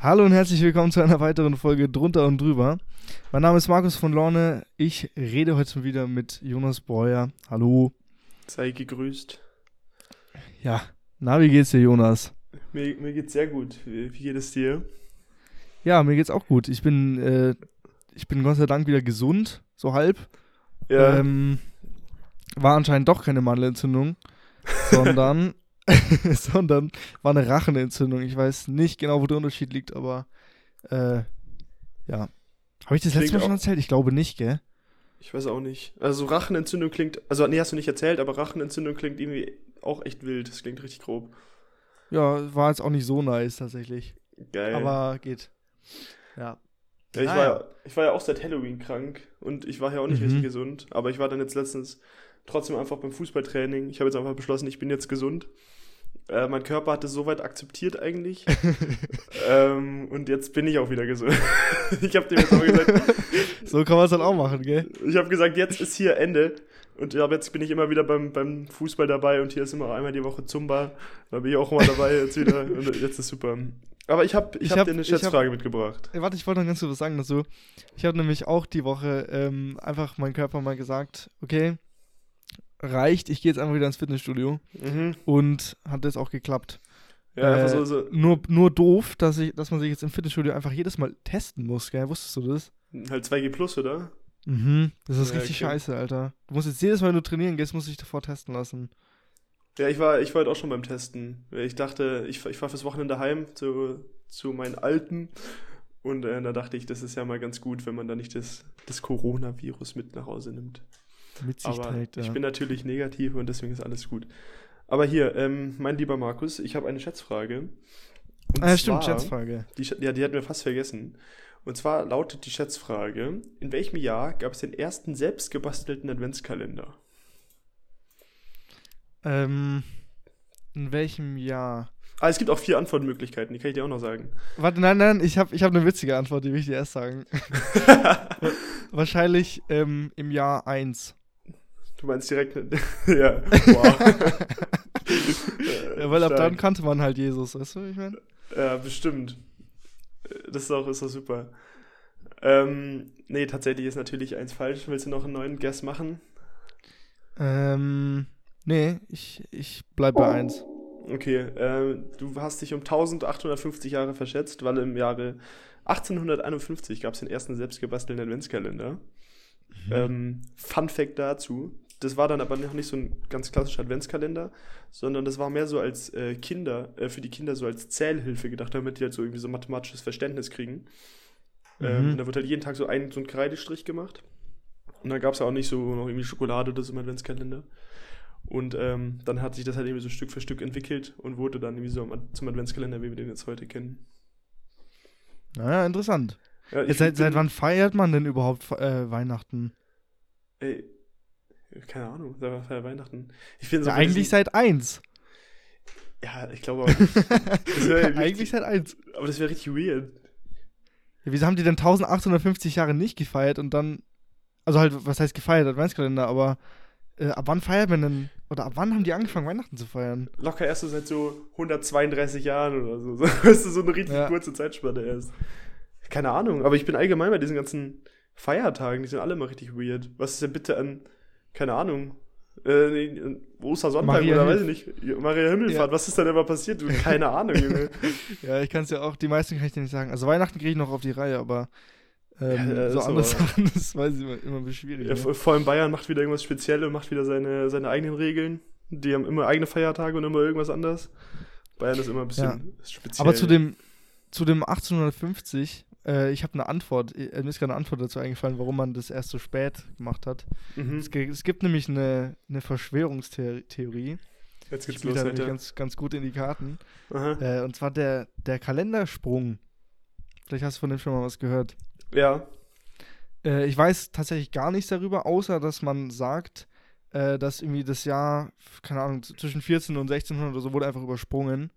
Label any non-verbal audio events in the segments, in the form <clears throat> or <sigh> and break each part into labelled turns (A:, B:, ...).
A: Hallo und herzlich willkommen zu einer weiteren Folge Drunter und Drüber. Mein Name ist Markus von Lorne. Ich rede heute wieder mit Jonas Breuer. Hallo.
B: Sei gegrüßt.
A: Ja, na, wie geht's dir, Jonas?
B: Mir, mir geht's sehr gut. Wie, wie geht es dir?
A: Ja, mir geht's auch gut. Ich bin, äh, ich bin Gott sei Dank wieder gesund, so halb.
B: Ja.
A: Ähm, war anscheinend doch keine Mandelentzündung, sondern, <laughs> <laughs> sondern war eine Rachenentzündung. Ich weiß nicht genau, wo der Unterschied liegt, aber äh, ja. Habe ich das letzte Mal schon erzählt? Ich glaube nicht, gell?
B: ich weiß auch nicht. Also Rachenentzündung klingt, also nee, hast du nicht erzählt, aber Rachenentzündung klingt irgendwie auch echt wild. Das klingt richtig grob.
A: Ja, war jetzt auch nicht so nice tatsächlich.
B: Geil.
A: Aber geht. Ja.
B: ja, ich,
A: naja.
B: war ja, ich war ja auch seit Halloween krank und ich war ja auch nicht
A: Mhm.
B: richtig gesund. Aber ich war dann jetzt letztens trotzdem einfach beim Fußballtraining. Ich habe jetzt einfach beschlossen, ich bin jetzt gesund. Äh, mein Körper hat es soweit akzeptiert eigentlich. <laughs> ähm, und jetzt bin ich auch wieder gesund. <laughs> ich habe dem jetzt auch gesagt, <laughs>
A: So kann man es dann auch machen, gell?
B: Ich habe gesagt, jetzt ist hier Ende. Und ab jetzt bin ich immer wieder beim, beim Fußball dabei und hier ist immer einmal die Woche Zumba. Da bin ich auch immer dabei jetzt wieder. Und jetzt ist super. Aber ich habe ich
A: Ich
B: hab dir eine
A: ich hab-
B: Schätzfrage mitgebracht.
A: Warte, ich wollte noch ganz kurz was sagen dazu. Ich habe nämlich auch die Woche ähm, einfach meinem Körper mal gesagt, okay, reicht, ich gehe jetzt einfach wieder ins Fitnessstudio.
B: Mhm.
A: Und hat das auch geklappt.
B: Ja,
A: Äh,
B: so, so
A: Nur, nur doof, dass, ich, dass man sich jetzt im Fitnessstudio einfach jedes Mal testen muss, gell? Wusstest du das?
B: halt 2G Plus, oder?
A: Mhm. Das ist
B: Ja,
A: richtig
B: okay.
A: scheiße, Alter. Du musst jetzt jedes Mal, wenn du trainieren gehst, musst du dich davor testen lassen.
B: Ja, ich war, ich war halt auch schon beim Testen. Ich dachte, ich, ich war fürs Wochenende heim zu, zu meinen Alten. Und äh, da dachte ich, das ist ja mal ganz gut, wenn man da nicht das, das Coronavirus mit nach Hause nimmt.
A: Mit sich
B: Aber
A: trägt, ja.
B: ich bin natürlich negativ und deswegen ist alles gut. Aber hier, ähm, mein lieber Markus, ich habe eine Schätzfrage. Und
A: ah, ja, stimmt, Schätzfrage.
B: Die, ja, die hatten wir fast vergessen. Und zwar lautet die Schätzfrage: In welchem Jahr gab es den ersten selbstgebastelten Adventskalender?
A: Ähm, in welchem Jahr?
B: Ah, es gibt auch vier Antwortmöglichkeiten, die kann ich dir auch noch sagen.
A: Warte, nein, nein, ich habe ich hab eine witzige Antwort, die will ich dir erst sagen. <laughs> Wahrscheinlich ähm, im Jahr 1.
B: Du meinst direkt. <laughs> ja, wow. <laughs>
A: Ja, weil ab dann kannte man halt Jesus, weißt du, ich meine?
B: Ja, bestimmt. Das ist auch, ist auch super. Ähm, nee, tatsächlich ist natürlich eins falsch. Willst du noch einen neuen Guess machen?
A: Ähm, nee, ich, ich bleib bei 1.
B: Okay, ähm, du hast dich um 1850 Jahre verschätzt, weil im Jahre 1851 gab es den ersten selbstgebastelten Adventskalender. Ähm, Fun Fact dazu: Das war dann aber noch nicht so ein ganz klassischer Adventskalender, sondern das war mehr so als äh, Kinder, äh, für die Kinder so als Zählhilfe gedacht, damit die halt so irgendwie so mathematisches Verständnis kriegen. Ähm,
A: Mhm.
B: und da wird halt jeden Tag so ein, so ein Kreidestrich gemacht. Und dann gab es auch nicht so noch irgendwie Schokolade oder so im Adventskalender. Und ähm, dann hat sich das halt irgendwie so Stück für Stück entwickelt und wurde dann irgendwie so zum Adventskalender, wie wir den jetzt heute kennen.
A: Naja, interessant.
B: Ja,
A: Jetzt, seit, seit wann feiert man denn überhaupt äh, Weihnachten?
B: Ey, keine Ahnung, da war ja Weihnachten. Ich bin so
A: Ja, eigentlich seit 1.
B: Ja, ich glaube auch <laughs>
A: eigentlich seit 1.
B: Aber das wäre richtig weird.
A: Ja, wieso haben die denn 1850 Jahre nicht gefeiert und dann, also halt, was heißt gefeiert, Adventskalender, aber äh, ab wann feiert man denn, oder ab wann haben die angefangen, Weihnachten zu feiern?
B: Locker erst so seit so 132 Jahren oder <laughs> so. weißt du, so eine richtig
A: Ja.
B: kurze Zeitspanne erst. Keine Ahnung, aber ich bin allgemein bei diesen ganzen Feiertagen, die sind alle immer richtig weird. Was ist denn bitte an, keine Ahnung, äh, Ostersonntag
A: Maria
B: oder weiß ich nicht, Ja, Maria Himmelfahrt,
A: Ja.
B: was ist denn immer passiert? Du, <laughs> keine Ahnung, Junge.
A: Ja, ich kann es ja auch, die meisten kann ich dir nicht sagen. Also Weihnachten kriege ich noch auf die Reihe, aber ähm,
B: Ja,
A: so andere
B: aber-
A: Sachen, <laughs> das weiß ich immer, immer ein bisschen schwierig.
B: Ja,
A: ne?
B: vor allem Bayern macht wieder irgendwas Spezielles und macht wieder seine, seine eigenen Regeln. Die haben immer eigene Feiertage und immer irgendwas anderes. Bayern ist immer ein bisschen speziell.
A: Aber zu dem, zu dem 1850, äh, ich habe eine Antwort, äh, mir ist gerade eine Antwort dazu eingefallen, warum man das erst so spät gemacht hat.
B: Mhm.
A: Es, es gibt nämlich eine, eine Verschwörungstheorie,
B: Jetzt geht's los, Alter.
A: ganz, ganz gut in die Karten. Äh, und zwar der, der Kalendersprung. Vielleicht hast du von dem schon mal was gehört.
B: Ja.
A: Äh, ich weiß tatsächlich gar nichts darüber, außer dass man sagt, äh, dass irgendwie das Jahr, keine Ahnung, zwischen 14 und 1600 oder so wurde einfach übersprungen.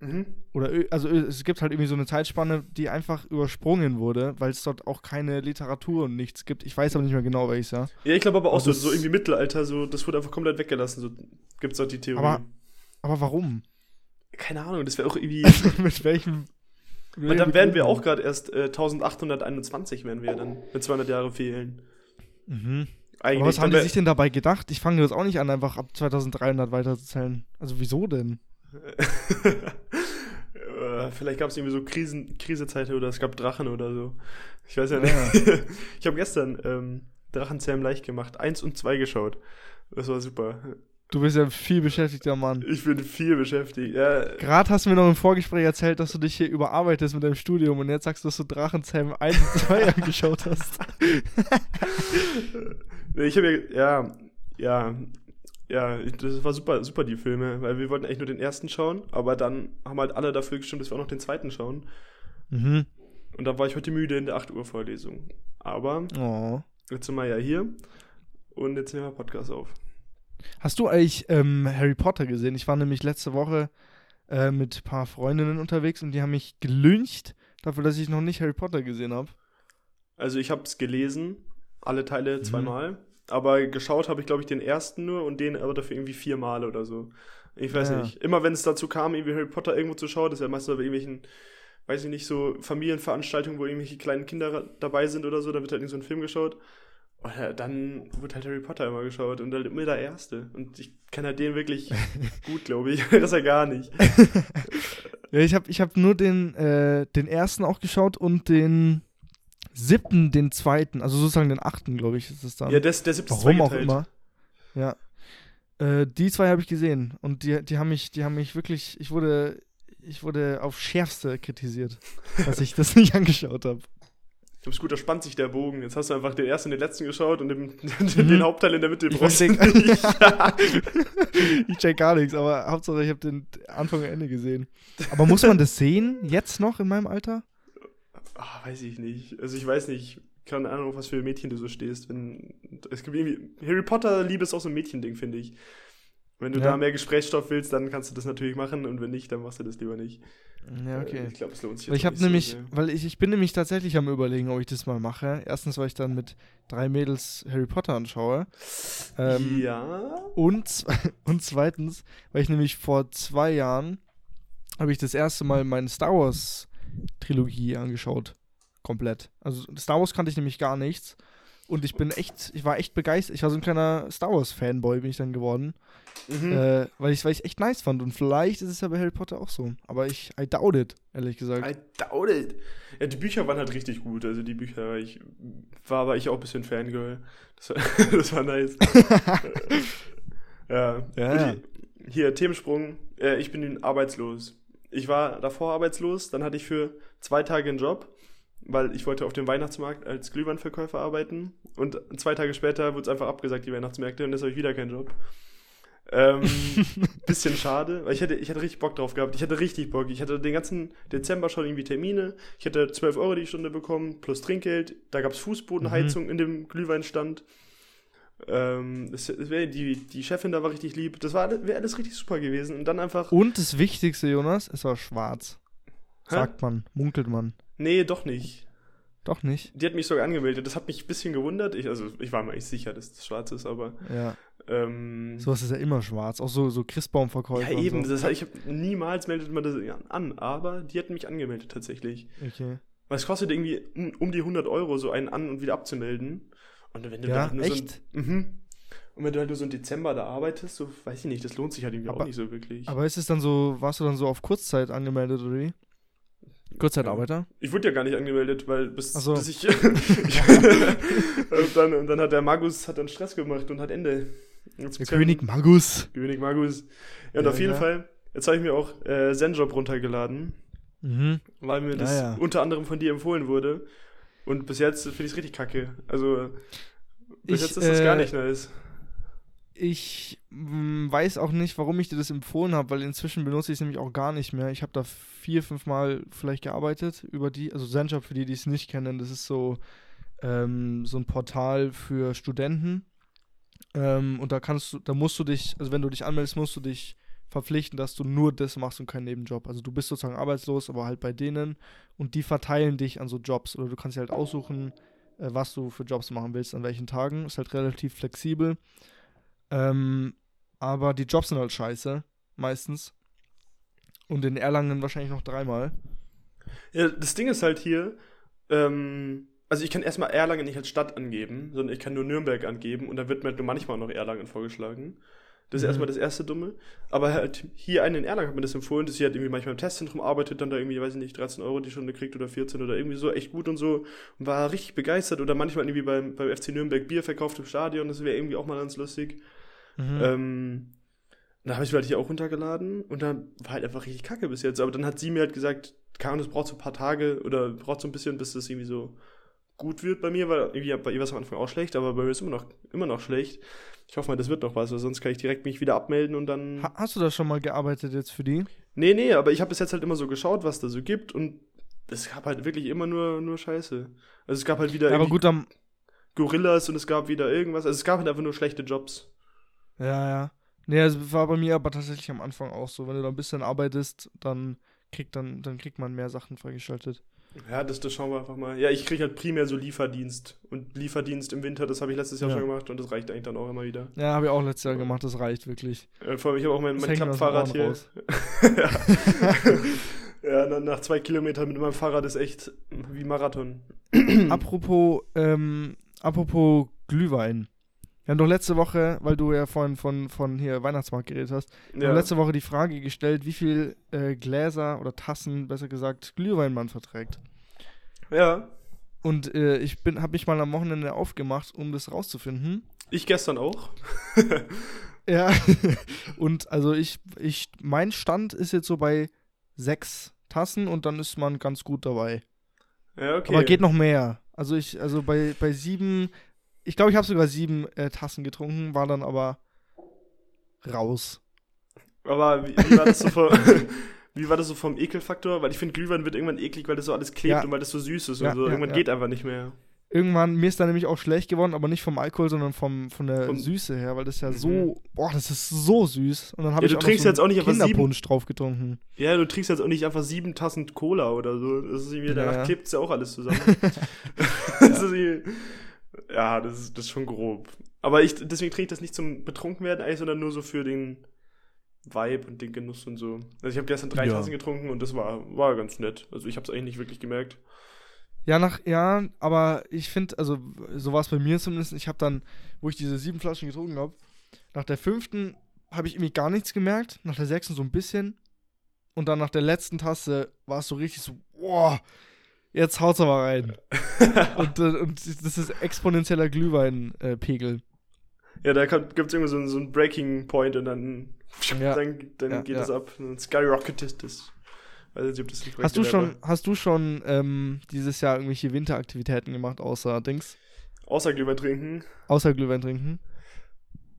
B: Mhm.
A: Oder also es gibt halt irgendwie so eine Zeitspanne, die einfach übersprungen wurde, weil es dort auch keine Literatur und nichts gibt. Ich weiß aber nicht mehr genau, welches Jahr.
B: Ja, ich glaube aber auch
A: Also
B: so, so
A: es-
B: irgendwie Mittelalter, so, das wurde einfach komplett weggelassen. So gibt's auch die Theorie.
A: Aber- Aber warum?
B: Keine Ahnung, das wäre auch irgendwie. <laughs>
A: Mit welchem
B: Und dann wären wir auch gerade erst äh, 1821, wären wir dann, wenn 200 Jahre fehlen.
A: Mhm.
B: Eigentlich.
A: Aber was haben die sich denn dabei gedacht? Ich fange das auch nicht an, einfach ab 2300 weiterzuzählen. Also wieso denn? <laughs>
B: Äh, Vielleicht gab es irgendwie so Krisen, Krisezeiten oder es gab Drachen oder so. Ich weiß ja nicht.
A: Ja. <laughs>
B: ich habe gestern ähm, Drachenzähmen leicht gemacht. Eins und zwei geschaut. Das war super.
A: Du bist ja ein viel beschäftigter Mann.
B: Ich bin viel beschäftigt. Ja,
A: Gerade hast du mir noch im Vorgespräch erzählt, dass du dich hier überarbeitest mit deinem Studium und jetzt sagst du, dass du Drachenzähmen 1 und 2 <laughs> angeschaut hast.
B: Ich habe ja, ja, ja, ja, das war super, super die Filme, weil wir wollten eigentlich nur den ersten schauen, aber dann haben halt alle dafür gestimmt, dass wir auch noch den zweiten schauen.
A: Mhm.
B: Und da war ich heute müde in der 8 Uhr Vorlesung. Aber
A: Oh.
B: jetzt sind wir ja hier und jetzt nehmen wir Podcast auf.
A: Hast du eigentlich ähm, Harry Potter gesehen? Ich war nämlich letzte Woche äh, mit ein paar Freundinnen unterwegs und die haben mich gelyncht dafür, dass ich noch nicht Harry Potter gesehen habe.
B: Also ich habe es gelesen, alle Teile
A: Mhm.
B: Aber geschaut habe ich glaube ich den ersten nur und den aber dafür irgendwie viermal oder so. Ich weiß
A: Ja.
B: nicht. Immer wenn es dazu kam, irgendwie Harry Potter irgendwo zu schauen, das ist ja meistens bei irgendwelchen, weiß ich nicht, so Familienveranstaltungen, wo irgendwelche kleinen Kinder dabei sind oder so, da wird halt irgend so ein Film geschaut. Oder dann wird halt Harry Potter immer geschaut und halt immer der Erste. Und ich kenne halt den wirklich <laughs> gut, glaube ich. <laughs> das ja gar nicht. <laughs>
A: Ja, ich habe ich hab nur den, äh, den ersten auch geschaut und den siebten, den zweiten, also sozusagen den achten, glaube ich, ist es dann.
B: Ja, das, der siebte ist
A: Warum auch immer. Ja. Äh, die zwei habe ich gesehen und die, die haben mich, die haben mich wirklich, ich wurde, ich wurde auf Schärfste kritisiert, <laughs> dass ich das nicht angeschaut habe.
B: Du bist gut, da spannt sich der Bogen. Jetzt hast du einfach den ersten und den letzten geschaut und <laughs> den,
A: Mhm.
B: den Hauptteil in der Mitte
A: Ich
B: brauchst <laughs> nicht.
A: ich check gar nichts, aber Hauptsache ich habe den Anfang und Ende gesehen. Aber muss man das sehen, jetzt noch in meinem Alter?
B: Ah, weiß ich nicht. Also ich weiß nicht, keine Ahnung, was für Mädchen du so stehst. Wenn, es gibt irgendwie, Harry Potter Liebe ist auch so ein Mädchending, finde ich. Wenn du
A: Ja.
B: da mehr Gesprächsstoff willst, dann kannst du das natürlich machen und wenn nicht, dann machst du das lieber nicht.
A: Ja,
B: Äh,
A: okay.
B: Ich glaube, es lohnt sich
A: Weil ich habe nämlich,
B: so
A: weil ich, ich bin nämlich tatsächlich am überlegen, ob ich das mal mache. Erstens, weil ich dann mit drei Mädels Harry Potter anschaue. Ähm,
B: ja.
A: Und, <laughs> und zweitens, weil ich nämlich vor zwei Jahren habe ich das erste Mal meine Star Wars Trilogie angeschaut. Komplett. Also Star Wars kannte ich nämlich gar nichts. Und ich bin echt, ich war echt begeistert. Ich war so ein kleiner Star Wars Fanboy, bin ich dann geworden.
B: Mhm.
A: Äh, weil ich weil ich echt nice fand. Und vielleicht ist es ja bei Harry Potter auch so. Aber ich, I doubt it, ehrlich gesagt.
B: I doubt it. Ja, die Bücher waren halt richtig gut. Also die Bücher, ich war aber ich auch ein bisschen Fangirl. Das war, <laughs> das war nice. <laughs> ja.
A: Ja.
B: Hier, hier, Themensprung. Äh, ich bin arbeitslos. Ich war davor arbeitslos, dann hatte ich für zwei Tage einen Job, weil ich wollte auf dem Weihnachtsmarkt als Glühweinverkäufer arbeiten. Und zwei Tage später wurde es einfach abgesagt, die Weihnachtsmärkte, und jetzt habe ich wieder keinen Job. Ähm, <laughs> bisschen schade, weil ich hätte, ich hätte richtig Bock drauf gehabt. Ich hatte richtig Bock. Ich hatte den ganzen Dezember schon irgendwie Termine. Ich hätte 12 Euro die Stunde bekommen, plus Trinkgeld. Da gab es Fußbodenheizung in dem Glühweinstand. Ähm, das, das wär, die, die Chefin da war richtig lieb. Das war wäre alles richtig super gewesen. Und dann einfach.
A: Und das Wichtigste, Jonas, es war schwarz.
B: Hä?
A: Sagt man, munkelt man.
B: Nee, doch nicht.
A: Doch nicht?
B: Die hat mich sogar angemeldet. Das hat mich ein bisschen gewundert. Ich, also, ich war mir eigentlich sicher, dass das schwarz ist, aber.
A: Ja.
B: Ähm,
A: Sowas ist ja immer schwarz. Auch so, so Christbaumverkäufer.
B: ja, eben.
A: So.
B: Das, ich hab, niemals meldet man das an. Aber die hat mich angemeldet tatsächlich.
A: Okay.
B: Weil es kostet irgendwie um, um die 100 Euro, so einen an- und wieder abzumelden. Und wenn du
A: Ja,
B: halt nur
A: echt?
B: so. ein- Mhm. Und wenn du halt nur so im Dezember da arbeitest, so weiß ich nicht, das lohnt sich halt irgendwie
A: Aber-
B: auch nicht so wirklich.
A: Aber ist es dann so, warst du dann so auf Kurzzeit angemeldet oder wie? Kurzzeitarbeiter?
B: Ich wurde ja gar nicht angemeldet, weil bis,
A: so.
B: bis ich. <laughs> und, dann, und dann hat der Magus hat dann Stress gemacht und hat Ende.
A: König Magus.
B: König Magus. Ja, und
A: Ja,
B: auf jeden
A: ja.
B: Fall, jetzt habe ich mir auch äh, Zenjob runtergeladen,
A: Mhm.
B: weil mir
A: Ja,
B: das
A: ja.
B: unter anderem von dir empfohlen wurde. Und bis jetzt finde ich es richtig kacke. Also, bis
A: Ich,
B: jetzt ist das gar
A: äh,
B: nicht nice.
A: Ich mm, weiß auch nicht, warum ich dir das empfohlen habe, weil inzwischen benutze ich es nämlich auch gar nicht mehr. Ich habe da vier, fünf Mal vielleicht gearbeitet über die, also Zenjob für die, die es nicht kennen, das ist so, ähm, so ein Portal für Studenten. Ähm, und da kannst du, da musst du dich, also wenn du dich anmeldest, musst du dich verpflichten, dass du nur das machst und keinen Nebenjob. Also du bist sozusagen arbeitslos, aber halt bei denen und die verteilen dich an so Jobs oder du kannst dir halt aussuchen, äh, was du für Jobs machen willst, an welchen Tagen. Ist halt relativ flexibel. Ähm, aber die Jobs sind halt scheiße, meistens. Und in Erlangen wahrscheinlich noch dreimal.
B: Ja, das Ding ist halt hier, ähm, also ich kann erstmal Erlangen nicht als Stadt angeben, sondern ich kann nur Nürnberg angeben und dann wird mir halt nur manchmal noch Erlangen vorgeschlagen. Das ist
A: Mhm.
B: erstmal das erste Dumme. Aber halt hier einen in Erlangen hat mir das empfohlen, dass sie halt irgendwie manchmal im Testzentrum arbeitet, dann da irgendwie, weiß ich nicht, 13 Euro die Stunde kriegt oder 14 oder irgendwie so, echt gut und so. Und war richtig begeistert. Oder manchmal irgendwie beim, beim FC Nürnberg Bier verkauft im Stadion, das wäre irgendwie auch mal ganz lustig.
A: Mhm.
B: Ähm, da habe ich mir halt hier auch runtergeladen und dann war halt einfach richtig kacke bis jetzt. Aber dann hat sie mir halt gesagt, Ahnung, das braucht so ein paar Tage oder braucht so ein bisschen, bis das irgendwie so gut wird bei mir, weil irgendwie bei ihr war es am Anfang auch schlecht, aber bei mir ist immer noch, immer noch schlecht. Ich hoffe mal, das wird noch was, weil sonst kann ich direkt mich wieder abmelden und dann.
A: Ha hast du da schon mal gearbeitet jetzt für die?
B: Nee, nee, aber ich habe bis jetzt halt immer so geschaut, was da so gibt und es gab halt wirklich immer nur, nur Scheiße. Also es gab halt wieder
A: aber gut, dann.
B: Gorillas und es gab wieder irgendwas. Also es gab halt einfach nur schlechte Jobs.
A: Ja, ja. Nee, es war bei mir aber tatsächlich am Anfang auch so. Wenn du da ein bisschen arbeitest, dann kriegt, dann, dann kriegt man mehr Sachen freigeschaltet.
B: Ja, das, das schauen wir einfach mal. Ja, ich kriege halt primär so Lieferdienst. Und Lieferdienst im Winter, das habe ich letztes Jahr
A: Ja.
B: schon gemacht und das reicht eigentlich dann auch immer wieder.
A: Ja, habe ich auch letztes Jahr gemacht, das reicht wirklich.
B: Äh, vor allem, ich habe auch mein, mein Klappfahrrad hier.
A: raus. <laughs>
B: ja, ja dann nach zwei Kilometern mit meinem Fahrrad ist echt wie Marathon. <coughs>
A: apropos, ähm, apropos Glühwein. Wir haben doch letzte Woche, weil du ja vorhin von, von hier Weihnachtsmarkt geredet hast, wir
B: Ja.
A: haben letzte Woche die Frage gestellt, wie viel äh, Gläser oder Tassen, besser gesagt, Glühwein man verträgt.
B: ja,
A: Und äh, ich bin, habe mich mal am Wochenende aufgemacht, um das rauszufinden.
B: ich gestern auch. <laughs>
A: Ja. <laughs> und also ich, ich, mein Stand ist jetzt so bei sechs Tassen und dann ist man ganz gut dabei.
B: Ja, okay.
A: Aber geht noch mehr. Also ich, also bei, bei sieben, ich glaube, ich habe sogar sieben äh, Tassen getrunken, war dann aber raus.
B: Aber wie, wie, war das so vom, <laughs> wie war das so vom Ekelfaktor? Weil ich finde, Glühwein wird irgendwann eklig, weil das so alles klebt
A: Ja.
B: und weil das so süß ist
A: Ja,
B: und so. Irgendwann geht einfach nicht mehr.
A: Irgendwann, mir ist dann nämlich auch schlecht geworden, aber nicht vom Alkohol, sondern vom, von der
B: Vom-
A: Süße her, weil das ja
B: Mhm.
A: so, boah, das ist so süß. Und dann habe
B: Ja,
A: ich auch
B: trinkst
A: noch
B: jetzt auch nicht einfach sieben-
A: Kinderpunsch drauf getrunken.
B: Ja, du trinkst jetzt auch nicht einfach sieben Tassen Cola oder so. Das ist irgendwie, danach
A: Ja.
B: klebt ja auch alles zusammen. <laughs> <laughs> das ist irgendwie, ja, das ist, das ist schon grob. Aber ich, deswegen trinke ich das nicht zum Betrunkenwerden eigentlich, sondern nur so für den Vibe und den Genuss und so. Also ich habe gestern drei
A: Ja.
B: Tassen getrunken und das war, war ganz nett. Also ich habe es eigentlich nicht wirklich gemerkt.
A: Ja, nach, ja, aber ich finde, also so war es bei mir zumindest, ich habe dann, wo ich diese sieben Flaschen getrunken habe, nach der fünften habe ich irgendwie gar nichts gemerkt, nach der sechsten so ein bisschen und dann nach der letzten Tasse war es so richtig so, boah, jetzt haut's aber rein. <laughs> und, äh, und das ist exponentieller Glühweinpegel.
B: Ja, da gibt es irgendwie so, einen- so einen Breaking Point und dann,
A: Ja.
B: dann, dann
A: Ja,
B: geht es ab. Dann skyrocketet es. Das ein
A: Hast du schon,
B: wäre.
A: hast du schon ähm, dieses Jahr irgendwelche Winteraktivitäten gemacht, außer Dings,
B: Außer Glühwein trinken.
A: außer Glühwein trinken?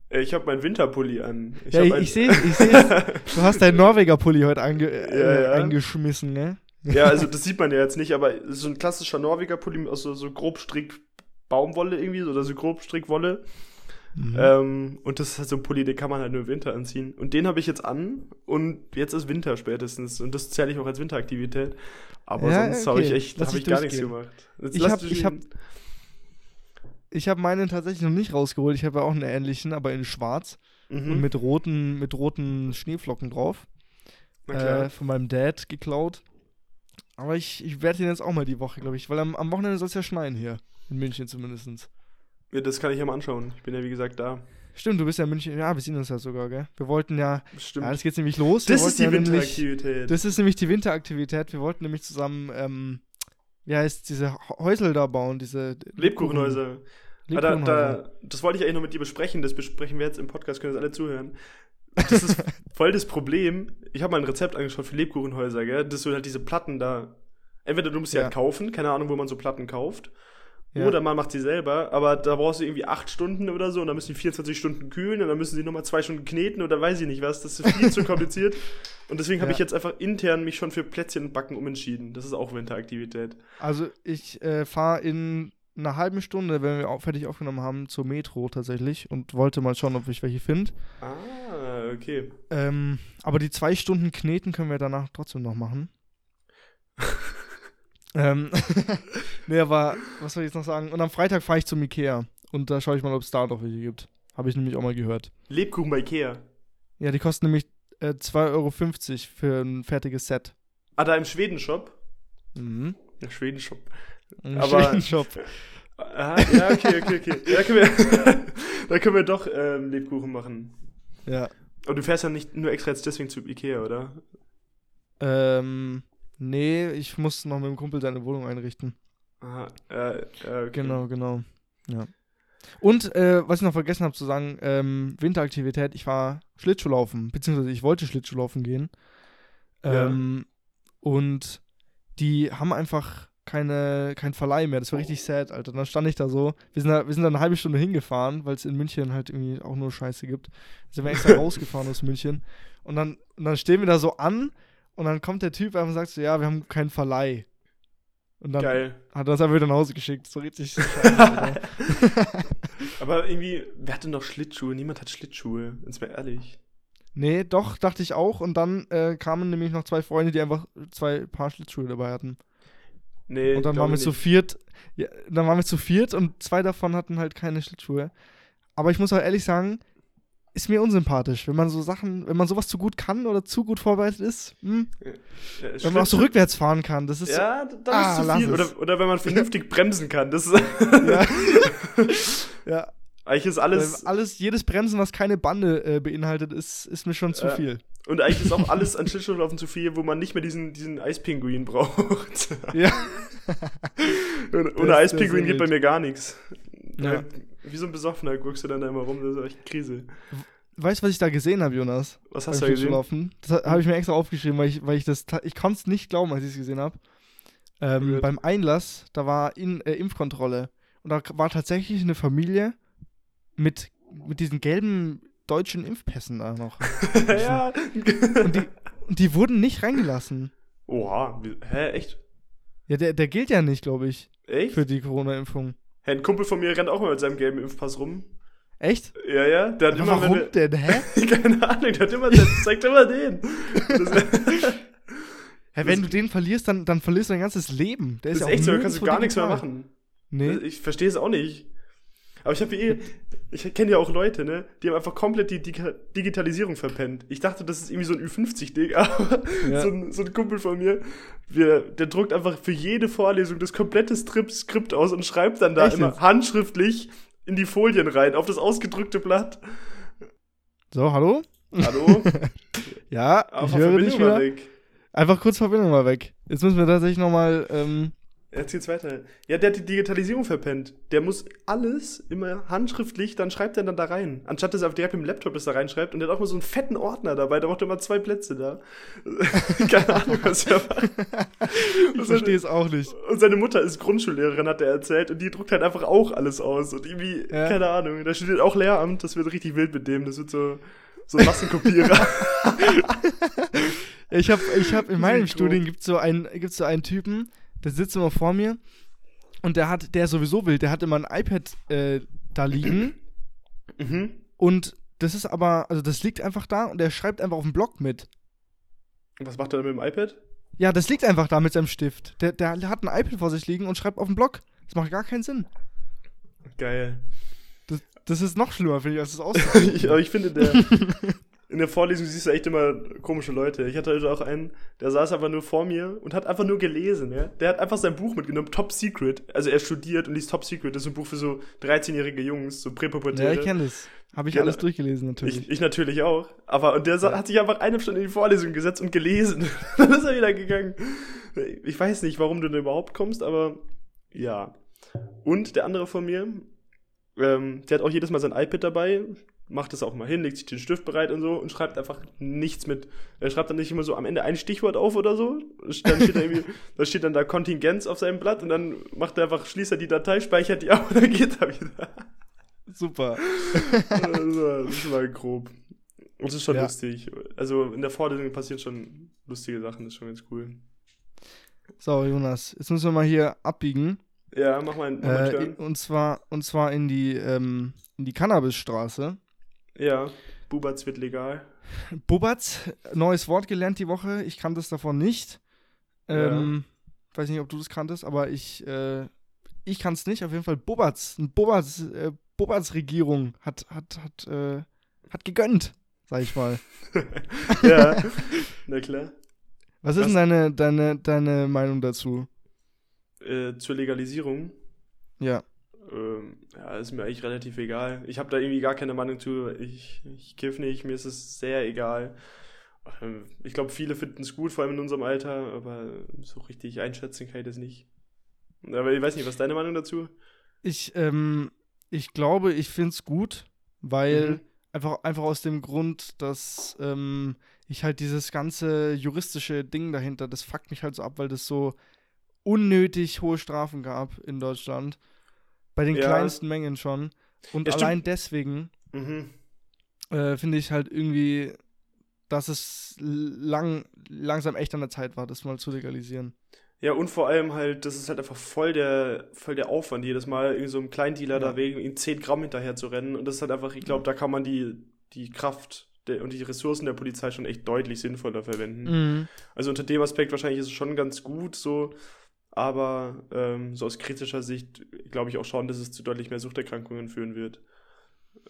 B: Äh, Ich habe meinen Winterpulli an. Ich
A: ja, ich, sehe ich seh's. <laughs> Du hast deinen Norweger-Pulli heute ange äh,
B: Ja, ja.
A: eingeschmissen, ne?
B: Ja, also das sieht man ja jetzt nicht, aber so ein klassischer Norweger Pulli aus so, so Grobstrick Baumwolle irgendwie, oder so Grobstrickwolle.
A: Mhm.
B: Ähm, und das ist halt so ein Pulli, den kann man halt nur im Winter anziehen. Und den habe ich jetzt an und jetzt ist Winter spätestens. Und das zähle ich auch als Winteraktivität. Aber
A: Ja,
B: sonst habe ich
A: okay.
B: echt, habe
A: ich
B: gar nichts gemacht. Jetzt
A: Ich hab-
B: du
A: ich hab- Ich habe meinen tatsächlich noch nicht rausgeholt. Ich habe ja auch einen ähnlichen, aber in schwarz
B: mhm.
A: und mit roten, mit roten Schneeflocken drauf. Äh, von meinem Dad geklaut. Aber ich, ich werde den jetzt auch mal die Woche, glaube ich, weil am, am Wochenende soll es ja schneien hier. In München zumindest.
B: ja, das kann ich ja mal anschauen. Ich bin ja wie gesagt da.
A: Stimmt, du bist ja in München. Ja, wir sehen uns ja sogar, gell? Wir wollten ja.
B: Stimmt.
A: Ja, das geht's nämlich los.
B: Das ist die
A: ja nämlich-
B: Winteraktivität.
A: Das ist nämlich die Winteraktivität. Wir wollten nämlich zusammen, ähm, wie heißt diese Häusel da bauen, diese
B: Lebkuchenhäuser. Ah, da,
A: Lebkuchenhäuser.
B: da, das wollte ich eigentlich noch mit dir besprechen. Das besprechen wir jetzt im Podcast, können das alle zuhören. Das ist <laughs> voll das Problem. Ich habe mal ein Rezept angeschaut für Lebkuchenhäuser, gell? Dass du halt diese Platten da. Entweder du musst sie
A: Ja.
B: halt kaufen, keine Ahnung, wo man so Platten kauft.
A: Ja.
B: Oder man macht sie selber, aber da brauchst du irgendwie acht Stunden oder so und dann müssen die 24 Stunden kühlen und dann müssen sie nochmal zwei Stunden kneten oder weiß ich nicht was. Das ist viel zu <laughs> kompliziert. Und deswegen habe
A: Ja.
B: ich jetzt einfach intern mich schon für Plätzchen backen umentschieden. Das ist auch Winteraktivität.
A: Also ich äh, fahre in einer halben Stunde, wenn wir auch fertig aufgenommen haben, zur Metro tatsächlich und wollte mal schauen, ob ich welche finde.
B: Ah, okay.
A: Ähm, aber die zwei Stunden Kneten können wir danach trotzdem noch machen. <laughs> ähm, <laughs> nee, aber was soll ich jetzt noch sagen? Und am Freitag fahre ich zum Ikea und da schaue ich mal, ob es da noch welche gibt. Habe ich nämlich auch mal gehört.
B: Lebkuchen bei Ikea.
A: Ja, die kosten nämlich äh, 2,50 Euro für ein fertiges Set.
B: Ah, da im Schweden-Shop?
A: Mhm.
B: Ja, Schwedenshop. Aber-
A: Schwedenshop.
B: Ah, ja, okay, okay, okay. <laughs> Ja, können wir, <laughs> da können wir doch ähm, Lebkuchen machen.
A: Ja.
B: Aber du fährst ja nicht nur extra jetzt deswegen zu Ikea, oder?
A: Ähm, nee, ich muss noch mit dem Kumpel seine Wohnung einrichten.
B: Aha, äh, äh, okay.
A: Genau, genau. Ja. Und äh, was ich noch vergessen habe zu sagen, ähm, Winteraktivität, ich war Schlittschuhlaufen, beziehungsweise ich wollte Schlittschuhlaufen gehen.
B: Ja.
A: Ähm, Und die haben einfach keine, kein Verleih mehr. Das war richtig sad, Alter. Dann stand ich da so. Wir sind da, wir sind da eine halbe Stunde hingefahren, weil es in München halt irgendwie auch nur Scheiße gibt. Dann sind wir extra <laughs> rausgefahren aus München. Und dann, und dann stehen wir da so an und dann kommt der Typ einfach und sagt so, ja, wir haben keinen Verleih. Und dann
B: Geil.
A: hat er uns einfach wieder nach Hause geschickt. So richtig scheiße. <laughs>
B: Aber irgendwie, wer hatte noch Schlittschuhe? Niemand hat Schlittschuhe, jetzt mal ehrlich.
A: Nee, doch, dachte ich auch. Und dann äh, kamen nämlich noch zwei Freunde, die einfach zwei Paar Schlittschuhe dabei hatten.
B: Nee,
A: Und dann waren wir zu viert. Ja, dann waren wir zu viert und zwei davon hatten halt keine Schlittschuhe. Aber ich muss auch ehrlich sagen, ist mir unsympathisch, wenn man so Sachen, wenn man sowas zu gut kann oder zu gut vorbereitet ist. Hm?
B: Ja,
A: Wenn man auch so rückwärts fahren kann, das ist
B: Ja, dann
A: Ah,
B: ist zu viel. Oder, oder wenn man <laughs> vernünftig bremsen kann. Das ist,
A: so. Ja. <laughs> ja.
B: Eigentlich ist
A: Alles,
B: alles.
A: jedes Bremsen, was keine Bande äh, beinhaltet, ist, ist mir schon zu
B: Ja.
A: viel.
B: Und eigentlich ist auch <laughs> alles an Schlittschuhlaufen zu viel, wo man nicht mehr diesen, diesen Eispinguin braucht.
A: Ja. <laughs>
B: Ohne Eispinguin geht bei mir gar nichts.
A: Ja.
B: Wie so ein Besoffener guckst du dann da immer rum, das ist echt Krise.
A: Weißt du, was ich da gesehen habe, Jonas?
B: Was hast du da gesehen?
A: Das habe ich mir extra aufgeschrieben, weil ich, weil ich das, ich konnte es nicht glauben, als ich es gesehen habe. Ähm, beim Einlass, da war in, äh, Impfkontrolle und da war tatsächlich eine Familie mit, mit diesen gelben deutschen Impfpässen da noch. <laughs>
B: ja.
A: Und die, und die wurden nicht reingelassen.
B: Oha, hä, echt?
A: Ja, der, der gilt ja nicht, glaube ich,
B: Echt?
A: für die Corona-Impfung.
B: Hä, ein Kumpel von mir rennt auch mal mit seinem gelben Impfpass rum.
A: Echt?
B: Ja, ja, der hat
A: Aber
B: immer,
A: warum denn? Hä? <laughs>
B: keine Ahnung, der hat immer, der zeigt immer den. <laughs>
A: Hä, wenn du den verlierst, dann, dann verlierst du dein ganzes Leben. Der
B: das
A: ist,
B: ist
A: ja
B: echt so, da kannst du gar nichts mehr machen.
A: Nee.
B: Ich verstehe es auch nicht. Aber ich habe eh, ich kenne ja auch Leute, ne, die haben einfach komplett die Dig Digitalisierung verpennt. Ich dachte, das ist irgendwie so ein Ü50-Ding, aber <laughs>
A: Ja.
B: so, ein, so ein Kumpel von mir, wir, der druckt einfach für jede Vorlesung das komplette Strip Skript aus und schreibt dann da
A: Echt
B: immer handschriftlich in die Folien rein, auf das ausgedrückte Blatt.
A: So, hallo?
B: Hallo? <laughs>
A: Ja,
B: Aber
A: ich höre dich
B: Verbindung war
A: wieder.
B: weg.
A: Einfach kurz Verbindung mal weg. Jetzt müssen wir tatsächlich nochmal, ähm,
B: Geht's weiter. Ja, der hat die Digitalisierung verpennt. Der muss alles immer handschriftlich, dann schreibt er dann da rein. Anstatt dass er auf direkt mit dem Laptop das da reinschreibt und der hat auch mal so einen fetten Ordner dabei, da macht er immer zwei Plätze da. <laughs> Keine Ahnung, was er macht.
A: ich verstehe es auch nicht.
B: Und seine Mutter ist Grundschullehrerin, hat er erzählt, und die druckt halt einfach auch alles aus. Und irgendwie,
A: Ja.
B: keine Ahnung, da studiert auch Lehramt, das wird richtig wild mit dem. Das wird so, so ein Massenkopierer. <laughs>
A: Ich habe ich hab in meinem. Studium gibt's so einen gibt's so einen Typen, der sitzt immer vor mir und der hat der ist sowieso wild, der hat immer ein iPad äh, da liegen <clears throat>
B: mhm.
A: und das ist aber also das liegt einfach da und der schreibt einfach auf dem Block mit.
B: Und was macht er mit dem iPad?
A: Ja, das liegt einfach da mit seinem Stift. Der, der hat ein iPad vor sich liegen und schreibt auf dem Block. Das macht gar keinen Sinn.
B: Geil.
A: Das, das ist noch schlimmer, finde ich, als das <laughs>
B: ich,
A: aussieht.
B: aber ich finde, der, <laughs> in der Vorlesung siehst du echt immer komische Leute. Ich hatte heute auch einen, der saß einfach nur vor mir und hat einfach nur gelesen. Ja? Der hat einfach sein Buch mitgenommen, Top Secret. Also er studiert und liest Top Secret. Das ist ein Buch für so 13-jährige Jungs, so
A: ja,
B: Präpubertäre.
A: ich kenne das. Habe ich
B: Genau.
A: alles durchgelesen, natürlich.
B: Ich, ich natürlich auch. Aber und der sa- hat sich einfach eine Stunde in die Vorlesung gesetzt und gelesen. <laughs> Dann ist er wieder gegangen. Ich weiß nicht, warum du da überhaupt kommst, aber ja. Und der andere von mir, ähm, der hat auch jedes Mal sein iPad dabei, macht es auch mal hin, legt sich den Stift bereit und so und schreibt einfach nichts mit. Er schreibt dann nicht immer so am Ende ein Stichwort auf oder so. Dann steht da irgendwie, <laughs> da steht dann da Kontingenz auf seinem Blatt und dann macht er einfach, schließt er die Datei, speichert die ab und dann geht er wieder.
A: Super.
B: das, war, das war grob. Und es ist schon
A: Ja.
B: lustig. Also in der Vorlesung passieren schon lustige Sachen, das ist schon ganz cool.
A: So, Jonas, jetzt müssen wir mal hier abbiegen.
B: Ja, mach mal, mach mal einen
A: Äh,
B: Turn.
A: und zwar und zwar in die ähm, in die Cannabisstraße.
B: Ja, Bubatz wird legal. <laughs>
A: Bubatz, neues Wort gelernt die Woche. Ich kannte es davon nicht. Ähm, Weiß nicht, ob du das kanntest, aber ich äh, ich kann es nicht. Auf jeden Fall Bubatz, ein Bubatz, äh, Bubatz Regierung hat hat hat äh, hat gegönnt, sag ich mal. <laughs>
B: ja, na klar.
A: Was ist
B: Was?
A: denn deine, deine, deine Meinung dazu?
B: Äh, zur Legalisierung.
A: Ja.
B: Ähm, ja, ist mir eigentlich relativ egal. Ich habe da irgendwie gar keine Meinung zu. Ich, ich kiff nicht, mir ist es sehr egal. Ähm, Ich glaube, viele finden es gut, vor allem in unserem Alter, aber so richtig einschätzen kann ich das nicht. Aber ich weiß nicht, was ist deine Meinung dazu?
A: Ich, ähm, ich glaube, ich finde es gut, weil
B: Mhm.
A: einfach, einfach aus dem Grund, dass ähm, ich halt dieses ganze juristische Ding dahinter, das fuckt mich halt so ab, weil das so unnötig hohe Strafen gab in Deutschland. Bei den
B: Ja.
A: kleinsten Mengen schon. Und
B: Ja,
A: allein deswegen
B: Mhm.
A: äh, finde ich halt irgendwie, dass es lang, langsam echt an der Zeit war, das mal zu legalisieren.
B: Ja, und vor allem halt, das ist halt einfach voll der, voll der Aufwand, jedes Mal irgendwie so einem Kleindealer
A: Ja.
B: da wegen ihm 10 Gramm hinterher zu rennen. Und das ist halt einfach, ich glaube, da kann man die, die Kraft der, und die Ressourcen der Polizei schon echt deutlich sinnvoller verwenden.
A: Mhm.
B: Also unter dem Aspekt wahrscheinlich ist es schon ganz gut so, aber ähm, so aus kritischer Sicht glaube ich auch schon, dass es zu deutlich mehr Suchterkrankungen führen wird.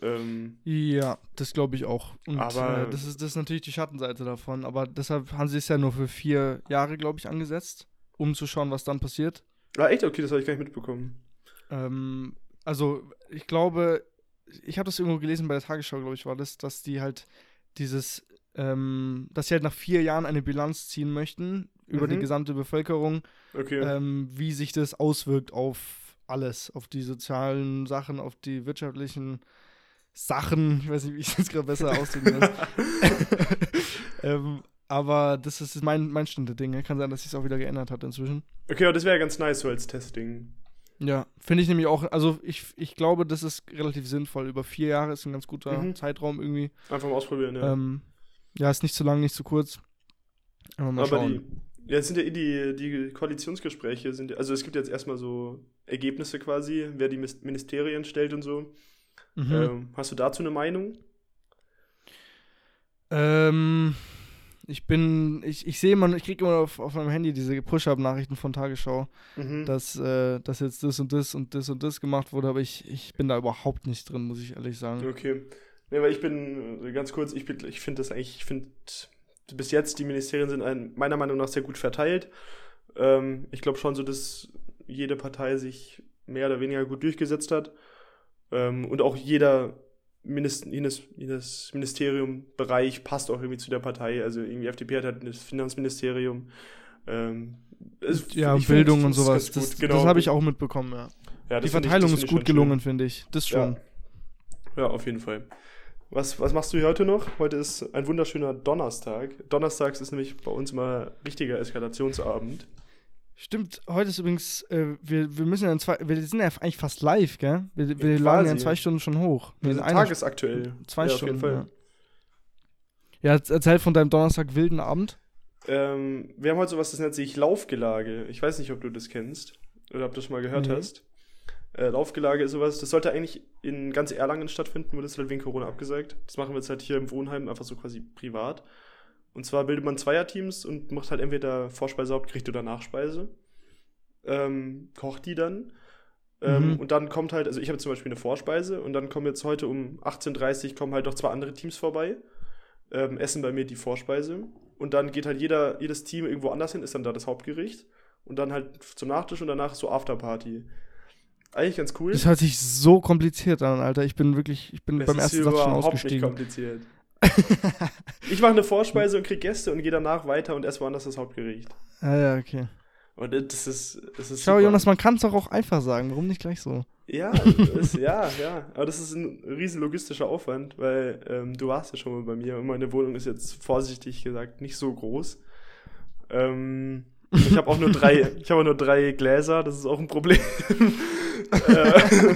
B: Ähm,
A: Ja, das glaube ich auch. Und
B: Aber-
A: äh, das, ist, das ist natürlich die Schattenseite davon. Aber deshalb haben sie es ja nur für vier Jahre, glaube ich, angesetzt, um zu schauen, was dann passiert.
B: ah, echt? Okay, das habe ich gar nicht mitbekommen.
A: Ähm, also, ich glaube, ich habe das irgendwo gelesen bei der Tagesschau, glaube ich, war das, dass die halt dieses, ähm, dass sie halt nach vier Jahren eine Bilanz ziehen möchten über die
B: Mhm.
A: gesamte Bevölkerung,
B: Okay.
A: ähm, wie sich das auswirkt auf alles, auf die sozialen Sachen, auf die wirtschaftlichen Sachen. Ich weiß nicht, wie ich das gerade besser ausdrücken soll. <laughs> ähm, aber das ist mein, mein Stand der Dinge. Kann sein, dass sich es auch wieder geändert hat inzwischen.
B: okay, aber das wäre ja ganz nice so als Testing.
A: Ja, finde ich nämlich auch, also ich, ich glaube, das ist relativ sinnvoll. Über vier Jahre ist ein ganz guter
B: Mhm.
A: Zeitraum irgendwie.
B: Einfach mal ausprobieren, ja.
A: Ja. Ähm, ja, ist nicht zu lang, nicht zu kurz. Aber mal
B: Aber
A: schauen.
B: die, ja, es sind ja eh die, die Koalitionsgespräche, sind, also es gibt jetzt erstmal so Ergebnisse quasi, wer die Ministerien stellt und so.
A: mhm.
B: Ähm, hast du dazu eine Meinung?
A: Ähm, ich bin, ich, ich sehe immer, ich kriege immer auf, auf meinem Handy diese Push-Up-Nachrichten von Tagesschau,
B: Mhm.
A: dass, äh, dass jetzt das und das und das und das gemacht wurde, aber ich, ich bin da überhaupt nicht drin, muss ich ehrlich sagen.
B: Okay. Nee, weil ich bin, äh, ganz kurz, ich, bin- ich finde das eigentlich, ich finde, bis jetzt die Ministerien sind ein, meiner Meinung nach sehr gut verteilt. Ähm, ich glaube schon so, dass jede Partei sich mehr oder weniger gut durchgesetzt hat. Ähm, und auch jeder Minis- jedes, jedes Ministerium-Bereich passt auch irgendwie zu der Partei. Also irgendwie FDP hat halt das Finanzministerium. Ähm, es-
A: Ja,
B: ich find,
A: Bildung und sowas, das,
B: genau.
A: das habe ich auch mitbekommen, ja.
B: Ja,
A: Die
B: ich-
A: Verteilung
B: das
A: ist
B: ich
A: gut gelungen, finde ich. Das schon.
B: Ja. ja, auf jeden Fall. Was, was machst du hier heute noch? Heute ist ein wunderschöner Donnerstag. Donnerstags ist nämlich bei uns immer richtiger Eskalationsabend.
A: Stimmt, heute ist übrigens, äh, wir, wir müssen ja in zwei, wir sind ja eigentlich fast live, gell? Wir, wir
B: Ja,
A: laden ja in zwei Stunden schon hoch.
B: Wir
A: in
B: sind tagesaktuell.
A: Zwei
B: ja,
A: Stunden.
B: Auf jeden Fall.
A: Ja. ja, erzähl von deinem Donnerstag wilden Abend.
B: Ähm, wir haben heute sowas, das nennt sich Laufgelage. Ich weiß nicht, ob du das kennst oder ob du das schon mal gehört
A: Nee.
B: hast. Äh, Laufgelage ist sowas, das sollte eigentlich in ganz Erlangen stattfinden, wurde das halt wegen Corona abgesagt. Das machen wir jetzt halt hier im Wohnheim einfach so quasi privat. Und zwar bildet man Zweierteams und macht halt entweder Vorspeise, Hauptgericht oder Nachspeise. Ähm, kocht die dann. Ähm,
A: Mhm.
B: Und dann kommt halt, also ich habe zum Beispiel eine Vorspeise und dann kommen jetzt heute um 18.30 Uhr kommen halt noch zwei andere Teams vorbei, ähm, essen bei mir die Vorspeise und dann geht halt jeder, jedes Team irgendwo anders hin, ist dann da das Hauptgericht und dann halt zum Nachtisch und danach so Afterparty. Eigentlich ganz cool.
A: Das hört sich so kompliziert an, Alter. Ich bin wirklich, ich bin
B: Es
A: beim
B: ist
A: ersten Satz schon
B: überhaupt nicht
A: ausgestiegen.
B: kompliziert. <laughs> Ich mache eine Vorspeise und krieg Gäste und gehe danach weiter und esse woanders das Hauptgericht.
A: Ah, ja, okay.
B: Und das ist, das ist
A: Schau,
B: super.
A: Jonas, man kann es doch auch einfach sagen. Warum nicht gleich so?
B: Ja, das, ja, ja. Aber das ist ein riesen logistischer Aufwand, weil ähm, du warst ja schon mal bei mir und meine Wohnung ist jetzt vorsichtig gesagt nicht so groß. Ähm, ich habe auch nur drei, <laughs> ich habe nur drei Gläser, das ist auch ein Problem. <laughs> äh,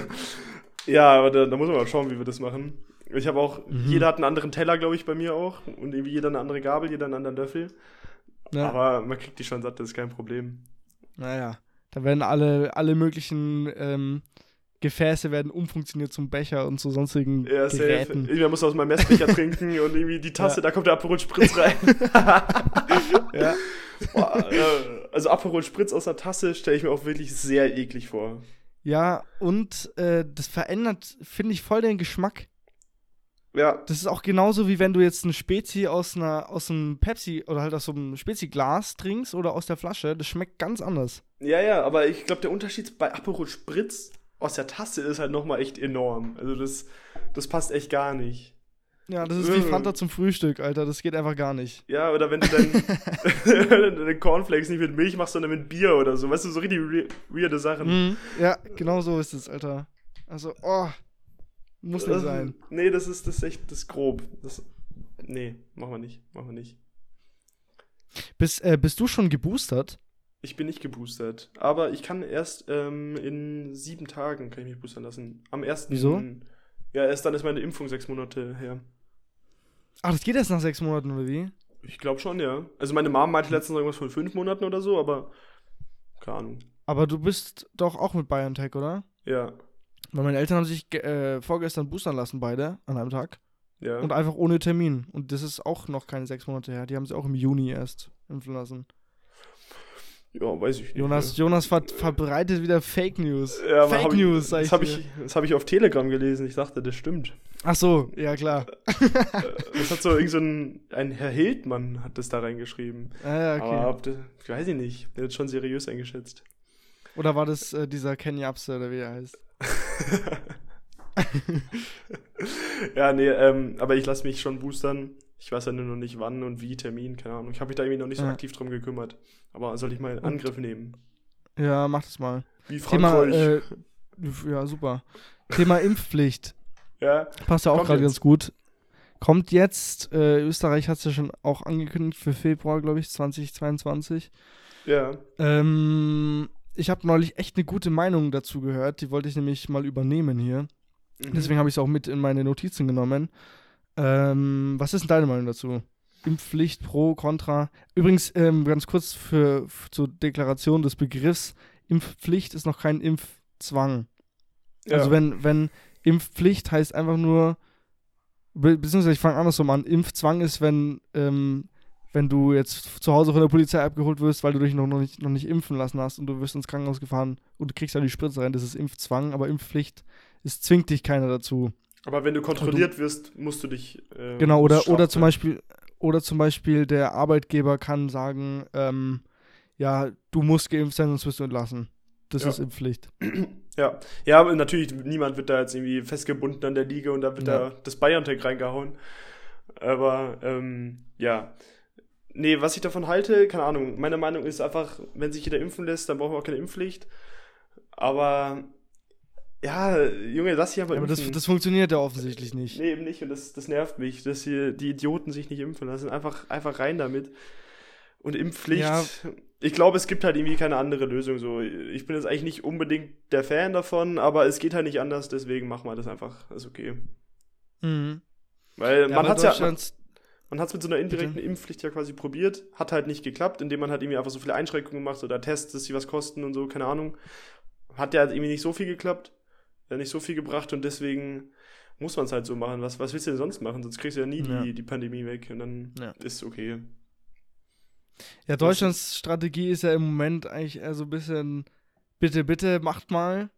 B: ja, aber da, da muss man mal schauen, wie wir das machen. Ich habe auch,
A: Mhm.
B: jeder hat einen anderen Teller, glaube ich, bei mir auch. Und irgendwie jeder eine andere Gabel, jeder einen anderen Löffel.
A: Ja.
B: Aber man kriegt die schon satt, das ist kein Problem.
A: Naja, da werden alle, alle möglichen ähm, Gefäße werden umfunktioniert zum Becher und zu sonstigen
B: Ja, safe.
A: Geräten.
B: Irgendwer muss aus meinem Messbecher trinken und irgendwie die Tasse,
A: Ja.
B: da kommt der Aperol Spritz rein. <laughs>
A: Ja.
B: Boah, äh, also Aperol Spritz aus der Tasse stelle ich mir auch wirklich sehr eklig vor.
A: Ja, und äh, das verändert, finde ich, voll den Geschmack.
B: Ja.
A: Das ist auch genauso wie wenn du jetzt ein Spezi aus einer aus einem Pepsi oder halt aus so einem Spezi-Glas trinkst oder aus der Flasche. Das schmeckt ganz anders.
B: Ja, ja, aber ich glaube, der Unterschied bei Aperol Spritz aus der Tasse ist halt nochmal echt enorm. Also das, das passt echt gar nicht.
A: Ja, das ist wie Fanta zum Frühstück, Alter. Das geht einfach gar nicht.
B: Ja, oder wenn du dann <laughs> <laughs> deine Cornflakes nicht mit Milch machst, sondern mit Bier oder so. Weißt du, so richtig weirde Sachen.
A: Mhm. Ja, genau so ist es, Alter. Also, oh, muss nicht sein.
B: Nee, das ist, das ist echt, das ist grob. Das, nee, machen wir nicht, machen wir nicht.
A: Bist, äh, bist du schon geboostert?
B: Ich bin nicht geboostert, aber ich kann erst ähm, in sieben Tagen kann ich mich boostern lassen. Am ersten.
A: Wieso?
B: Ja, erst dann ist meine Impfung sechs Monate her.
A: Ach, das geht erst nach sechs Monaten, oder wie?
B: Ich glaube schon, ja. Also meine Mom meinte letztens irgendwas von fünf Monaten oder so, aber keine Ahnung.
A: Aber du bist doch auch mit BioNTech, oder?
B: Ja.
A: Weil meine Eltern haben sich äh, vorgestern boostern lassen, beide, an einem Tag.
B: Ja.
A: Und einfach ohne Termin. Und das ist auch noch keine sechs Monate her. Die haben sie auch im Juni erst impfen lassen.
B: Ja, weiß ich nicht.
A: Jonas,
B: ja.
A: Jonas ver verbreitet wieder Fake News.
B: Ja,
A: Fake
B: hab
A: News,
B: ich,
A: sag
B: das
A: ich
B: habe
A: dir.
B: ich, das hab ich auf Telegram gelesen. Ich dachte, das stimmt.
A: Ach so, ja klar.
B: Äh, das hat so irgend so ein, ein Herr Hildmann hat das da reingeschrieben.
A: Ah, ja, okay.
B: Aber das, weiß ich nicht. Der hat schon seriös eingeschätzt.
A: Oder war das äh, dieser Ken Japse, oder wie er heißt? <laughs>
B: ja, nee, ähm, aber ich lasse mich schon boostern. Ich weiß ja nur noch nicht wann und wie, Termin, keine Ahnung. Ich habe mich da irgendwie noch nicht so
A: Ja.
B: aktiv drum gekümmert. Aber soll ich mal in Angriff nehmen?
A: Ja, mach das mal.
B: Wie
A: Thema,
B: Frankreich.
A: äh, ja, super. Thema <laughs> Impfpflicht.
B: ja,
A: Passt ja auch gerade ganz gut. Kommt jetzt, äh, Österreich hat es ja schon auch angekündigt für Februar, glaube ich, 2022.
B: ja.
A: Ähm, ich habe neulich echt eine gute Meinung dazu gehört, die wollte ich nämlich mal übernehmen hier.
B: Mhm.
A: Deswegen habe ich es auch mit in meine Notizen genommen. Ähm, was ist denn deine Meinung dazu? Impfpflicht, pro, contra. Übrigens, ähm, ganz kurz für, zur Deklaration des Begriffs: Impfpflicht ist noch kein Impfzwang.
B: ja.
A: Also, wenn, wenn Impfpflicht heißt einfach nur, be beziehungsweise ich fange andersrum an: Impfzwang ist, wenn, ähm, wenn du jetzt zu Hause von der Polizei abgeholt wirst, weil du dich noch, noch, nicht, noch nicht impfen lassen hast und du wirst ins Krankenhaus gefahren und du kriegst da die Spritze rein, das ist Impfzwang, aber Impfpflicht, es zwingt dich keiner dazu.
B: Aber wenn du kontrolliert wirst, musst du dich. Äh,
A: Genau, oder, oder zum Beispiel, oder zum Beispiel der Arbeitgeber kann sagen, ähm, ja, du musst geimpft sein, sonst wirst du entlassen. Das
B: Ja.
A: ist Impfpflicht. <clears throat>
B: Ja, ja, aber natürlich, niemand wird da jetzt irgendwie festgebunden an der Liga und da wird
A: Ja.
B: da das BioNTech reingehauen. Aber, ähm, ja. Nee, was ich davon halte, keine Ahnung. Meine Meinung ist einfach, wenn sich jeder impfen lässt, dann brauchen wir auch keine Impfpflicht. Aber, ja, Junge, lass dich aber
A: Aber das, das funktioniert ja offensichtlich nicht.
B: Nee, eben nicht. Und das, das nervt mich, dass hier die Idioten sich nicht impfen lassen. Einfach, einfach rein damit. Und Impfpflicht.
A: Ja.
B: Ich glaube, es gibt halt irgendwie keine andere Lösung. So, ich bin jetzt eigentlich nicht unbedingt der Fan davon, aber es geht halt nicht anders, deswegen machen wir das einfach. Ist okay.
A: Mhm.
B: Weil
A: Ja,
B: man hat ja, man, man hat's mit so einer indirekten
A: Bitte?
B: Impfpflicht ja quasi probiert, hat halt nicht geklappt, indem man halt irgendwie einfach so viele Einschränkungen macht oder Tests, dass die was kosten und so, keine Ahnung. Hat ja halt irgendwie nicht so viel geklappt, ja nicht so viel gebracht und deswegen muss man es halt so machen. Was, was willst du denn sonst machen? Sonst kriegst du ja nie
A: Ja.
B: die, die Pandemie weg und dann
A: Ja.
B: ist okay.
A: ja, Deutschlands Strategie ist ja im Moment eigentlich eher so ein bisschen, bitte, bitte, macht mal.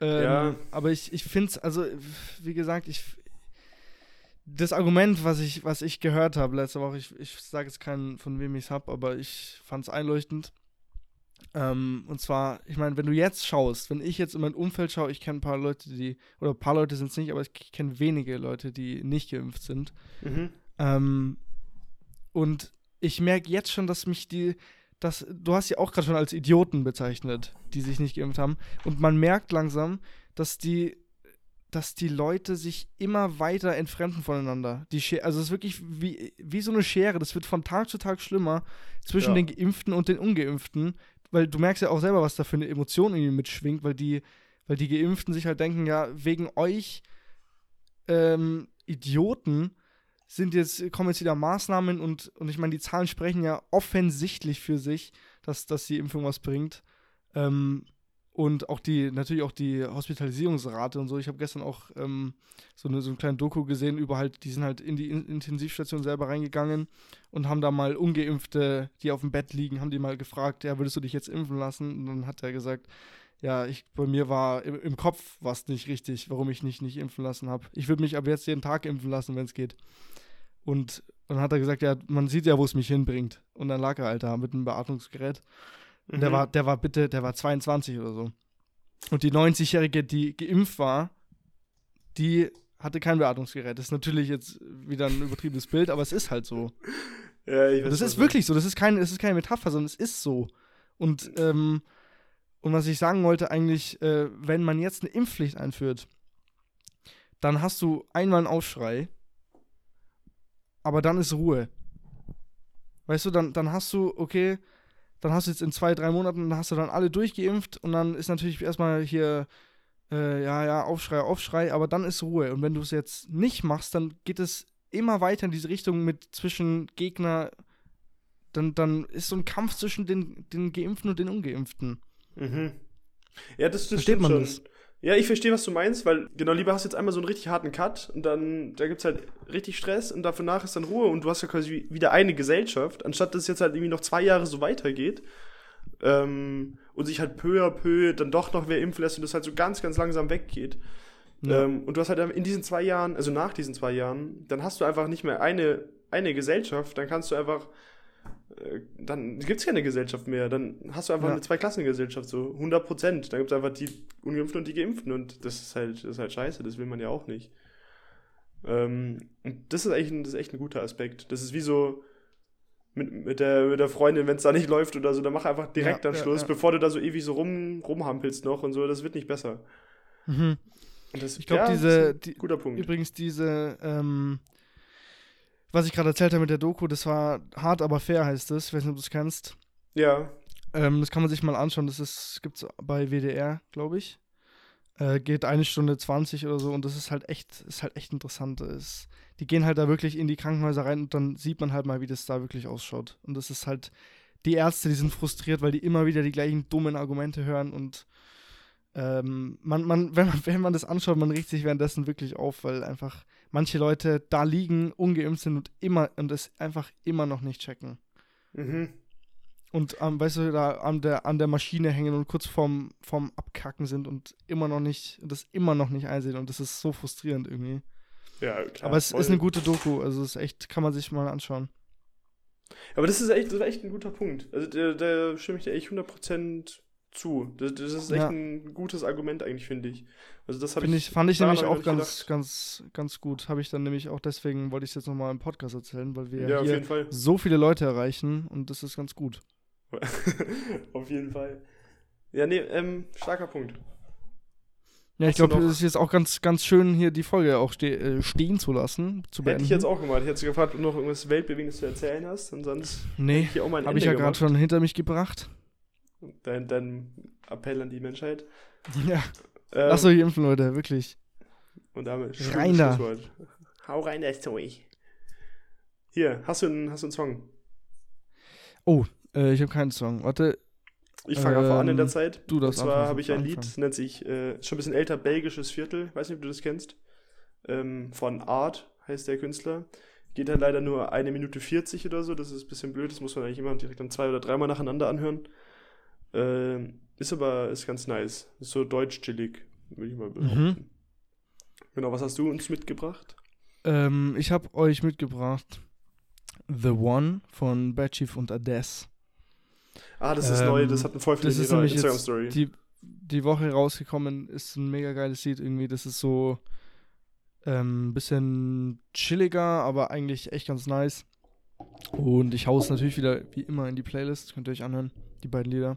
A: Ähm,
B: Ja.
A: Aber ich, ich finde es, also, wie gesagt, ich. Das Argument, was ich, was ich gehört habe letzte Woche, ich, ich sage jetzt keinen, von wem ich es habe, aber ich fand es einleuchtend. Ähm, und zwar, ich meine, wenn du jetzt schaust, wenn ich jetzt in mein Umfeld schaue, ich kenne ein paar Leute, die, oder ein paar Leute sind es nicht, aber ich kenne wenige Leute, die nicht geimpft sind.
B: Mhm.
A: Ähm, und ich merke jetzt schon, dass mich die, dass, du hast sie auch gerade schon als Idioten bezeichnet, die sich nicht geimpft haben. Und man merkt langsam, dass die, dass die Leute sich immer weiter entfremden voneinander. Die Schere, also es ist wirklich wie, wie so eine Schere, das wird von Tag zu Tag schlimmer zwischen
B: Ja.
A: den Geimpften und den Ungeimpften, weil du merkst ja auch selber, was da für eine Emotion irgendwie mitschwingt, weil die, weil die Geimpften sich halt denken, ja, wegen euch ähm, Idioten sind jetzt, kommen jetzt wieder Maßnahmen und, und ich meine, die Zahlen sprechen ja offensichtlich für sich, dass, dass die Impfung was bringt. Ähm, Und auch die, natürlich auch die Hospitalisierungsrate und so. Ich habe gestern auch ähm, so, eine, so einen kleinen Doku gesehen über halt, die sind halt in die in Intensivstation selber reingegangen und haben da mal Ungeimpfte, die auf dem Bett liegen, haben die mal gefragt, ja, würdest du dich jetzt impfen lassen? Und dann hat er gesagt, ja, ich, bei mir war im, im Kopf was nicht richtig, warum ich nicht, nicht impfen lassen habe. Ich würde mich ab jetzt jeden Tag impfen lassen, wenn es geht. Und dann hat er gesagt, ja, man sieht ja, wo es mich hinbringt. Und dann lag er halt da mit einem Beatmungsgerät. Mhm. Der war, der war bitte, der war 22 oder so. Und die 90-Jährige, die geimpft war, die hatte kein Beatmungsgerät. Das ist natürlich jetzt wieder ein übertriebenes Bild, aber es ist halt so. <laughs> Ja, ich weiß, das ist wirklich so. Das ist, kein, das ist keine Metapher, sondern es ist so. Und, ähm, und was ich sagen wollte, eigentlich, äh, wenn man jetzt eine Impfpflicht einführt, dann hast du einmal einen Aufschrei, aber dann ist Ruhe. Weißt du, dann, dann hast du, okay, dann hast du jetzt in zwei, drei Monaten, dann hast du dann alle durchgeimpft und dann ist natürlich erstmal hier, äh, ja, ja, Aufschrei, Aufschrei, aber dann ist Ruhe. Und wenn du es jetzt nicht machst, dann geht es immer weiter in diese Richtung mit zwischen Gegner, dann, dann ist so ein Kampf zwischen den, den Geimpften und den Ungeimpften.
B: Mhm. Ja, das, das Versteht man schon. das? Ja, ich verstehe, was du meinst, weil genau, lieber hast du jetzt einmal so einen richtig harten Cut und dann, da gibt's halt richtig Stress und danach ist dann Ruhe und du hast ja quasi wieder eine Gesellschaft, anstatt dass es jetzt halt irgendwie noch zwei Jahre so weitergeht ähm, und sich halt peu à peu dann doch noch wer impfen lässt und das halt so ganz, ganz langsam weggeht. Ja. Ähm, und du hast halt in diesen zwei Jahren, also nach diesen zwei Jahren, dann hast du einfach nicht mehr eine, eine Gesellschaft, dann kannst du einfach dann gibt es keine Gesellschaft mehr. Dann hast du einfach ja. eine Zweiklassengesellschaft, so 100 Prozent. Dann gibt es einfach die Ungeimpften und die Geimpften und das ist halt, das ist halt scheiße, das will man ja auch nicht. Ähm, und das ist, echt ein, das ist echt ein guter Aspekt. Das ist wie so mit, mit, der, mit der Freundin, wenn es da nicht <laughs> läuft oder so, dann mach einfach direkt ja, dann Schluss, ja, bevor du da so ewig so rum, rumhampelst noch und so, das wird nicht besser.
A: Mhm. Das, ich glaube, diese, die, guter Punkt. Übrigens, diese, ähm, was ich gerade erzählt habe mit der Doku, das war hart, aber fair heißt es. Ich weiß nicht, ob du es kennst.
B: Ja.
A: Ähm, das kann man sich mal anschauen. Das gibt es bei WDR, glaube ich. Äh, geht eine Stunde 20 oder so und das ist halt echt, ist halt echt interessant. Ist, die gehen halt da wirklich in die Krankenhäuser rein und dann sieht man halt mal, wie das da wirklich ausschaut. Und das ist halt, die Ärzte, die sind frustriert, weil die immer wieder die gleichen dummen Argumente hören und ähm, man, man, <laughs> wenn man, wenn man das anschaut, man regt sich währenddessen wirklich auf, weil einfach manche Leute da liegen, ungeimpft sind und immer und es einfach immer noch nicht checken. Mhm. Und ähm, weißt du, da an der, an der Maschine hängen und kurz vorm, vorm Abkacken sind und immer noch nicht, das immer noch nicht einsehen und das ist so frustrierend irgendwie. Ja, klar. Aber es voll. ist eine gute Doku, also es ist echt, kann man sich mal anschauen.
B: Aber das ist echt, das ist echt ein guter Punkt. Also da, da stimme ich dir echt 100% zu. Das, das ist echt ja. ein gutes Argument eigentlich, finde ich. Also das
A: ich, ich, fand ich nämlich auch ganz, ganz, ganz gut. Habe ich dann nämlich auch deswegen, wollte ich es jetzt nochmal im Podcast erzählen, weil wir ja, hier so viele Leute erreichen und das ist ganz gut. <laughs>
B: auf jeden Fall. Ja, nee, ähm, starker Punkt.
A: Ja, ich glaube, es ist jetzt auch ganz, ganz schön, hier die Folge auch ste äh, stehen zu lassen. Zu
B: Hätte ich jetzt auch gemacht. Ich hätte gefragt, ob du noch irgendwas Weltbewegendes zu erzählen hast. Und sonst
A: nee, habe ich ja gerade schon hinter mich gebracht.
B: Dein, dein Appell an die Menschheit. <laughs>
A: Ja. Ähm, Lass euch impfen, Leute, wirklich.
B: Und damit
A: rein da.
B: Hau rein, das Zeug. Hier, hast du einen, hast du einen Song?
A: Oh, äh, ich habe keinen Song. Warte.
B: Ich fange ähm, einfach an in der ähm, Zeit.
A: Du das
B: Und zwar habe ich ein Lied, das nennt sich, äh, schon ein bisschen älter, belgisches Viertel. Weiß nicht, ob du das kennst. Ähm, von Art heißt der Künstler. Geht halt leider nur eine Minute 40 oder so. Das ist ein bisschen blöd. Das muss man eigentlich immer direkt dann zwei oder dreimal nacheinander anhören. Äh, ist aber ist ganz nice. Ist so deutsch-chillig, würde ich mal behaupten. Mhm. Genau, was hast du uns mitgebracht?
A: Ähm, ich habe euch mitgebracht The One von Bad Chief und Ades.
B: Ah, das ist ähm, neu, das hat ein voll viel
A: das ist nämlich Instagram-Story. Die, die Woche rausgekommen, ist ein mega geiles Lied irgendwie. Das ist so ein ähm, bisschen chilliger, aber eigentlich echt ganz nice. Und ich hau's natürlich wieder wie immer in die Playlist. Könnt ihr euch anhören, die beiden Lieder.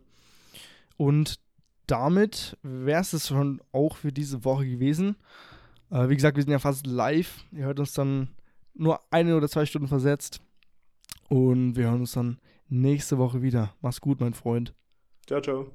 A: Und damit wäre es schon auch für diese Woche gewesen. Äh, wie gesagt, wir sind ja fast live. Ihr hört uns dann nur eine oder zwei Stunden versetzt. Und wir hören uns dann nächste Woche wieder. Mach's gut, mein Freund.
B: Ciao, ciao.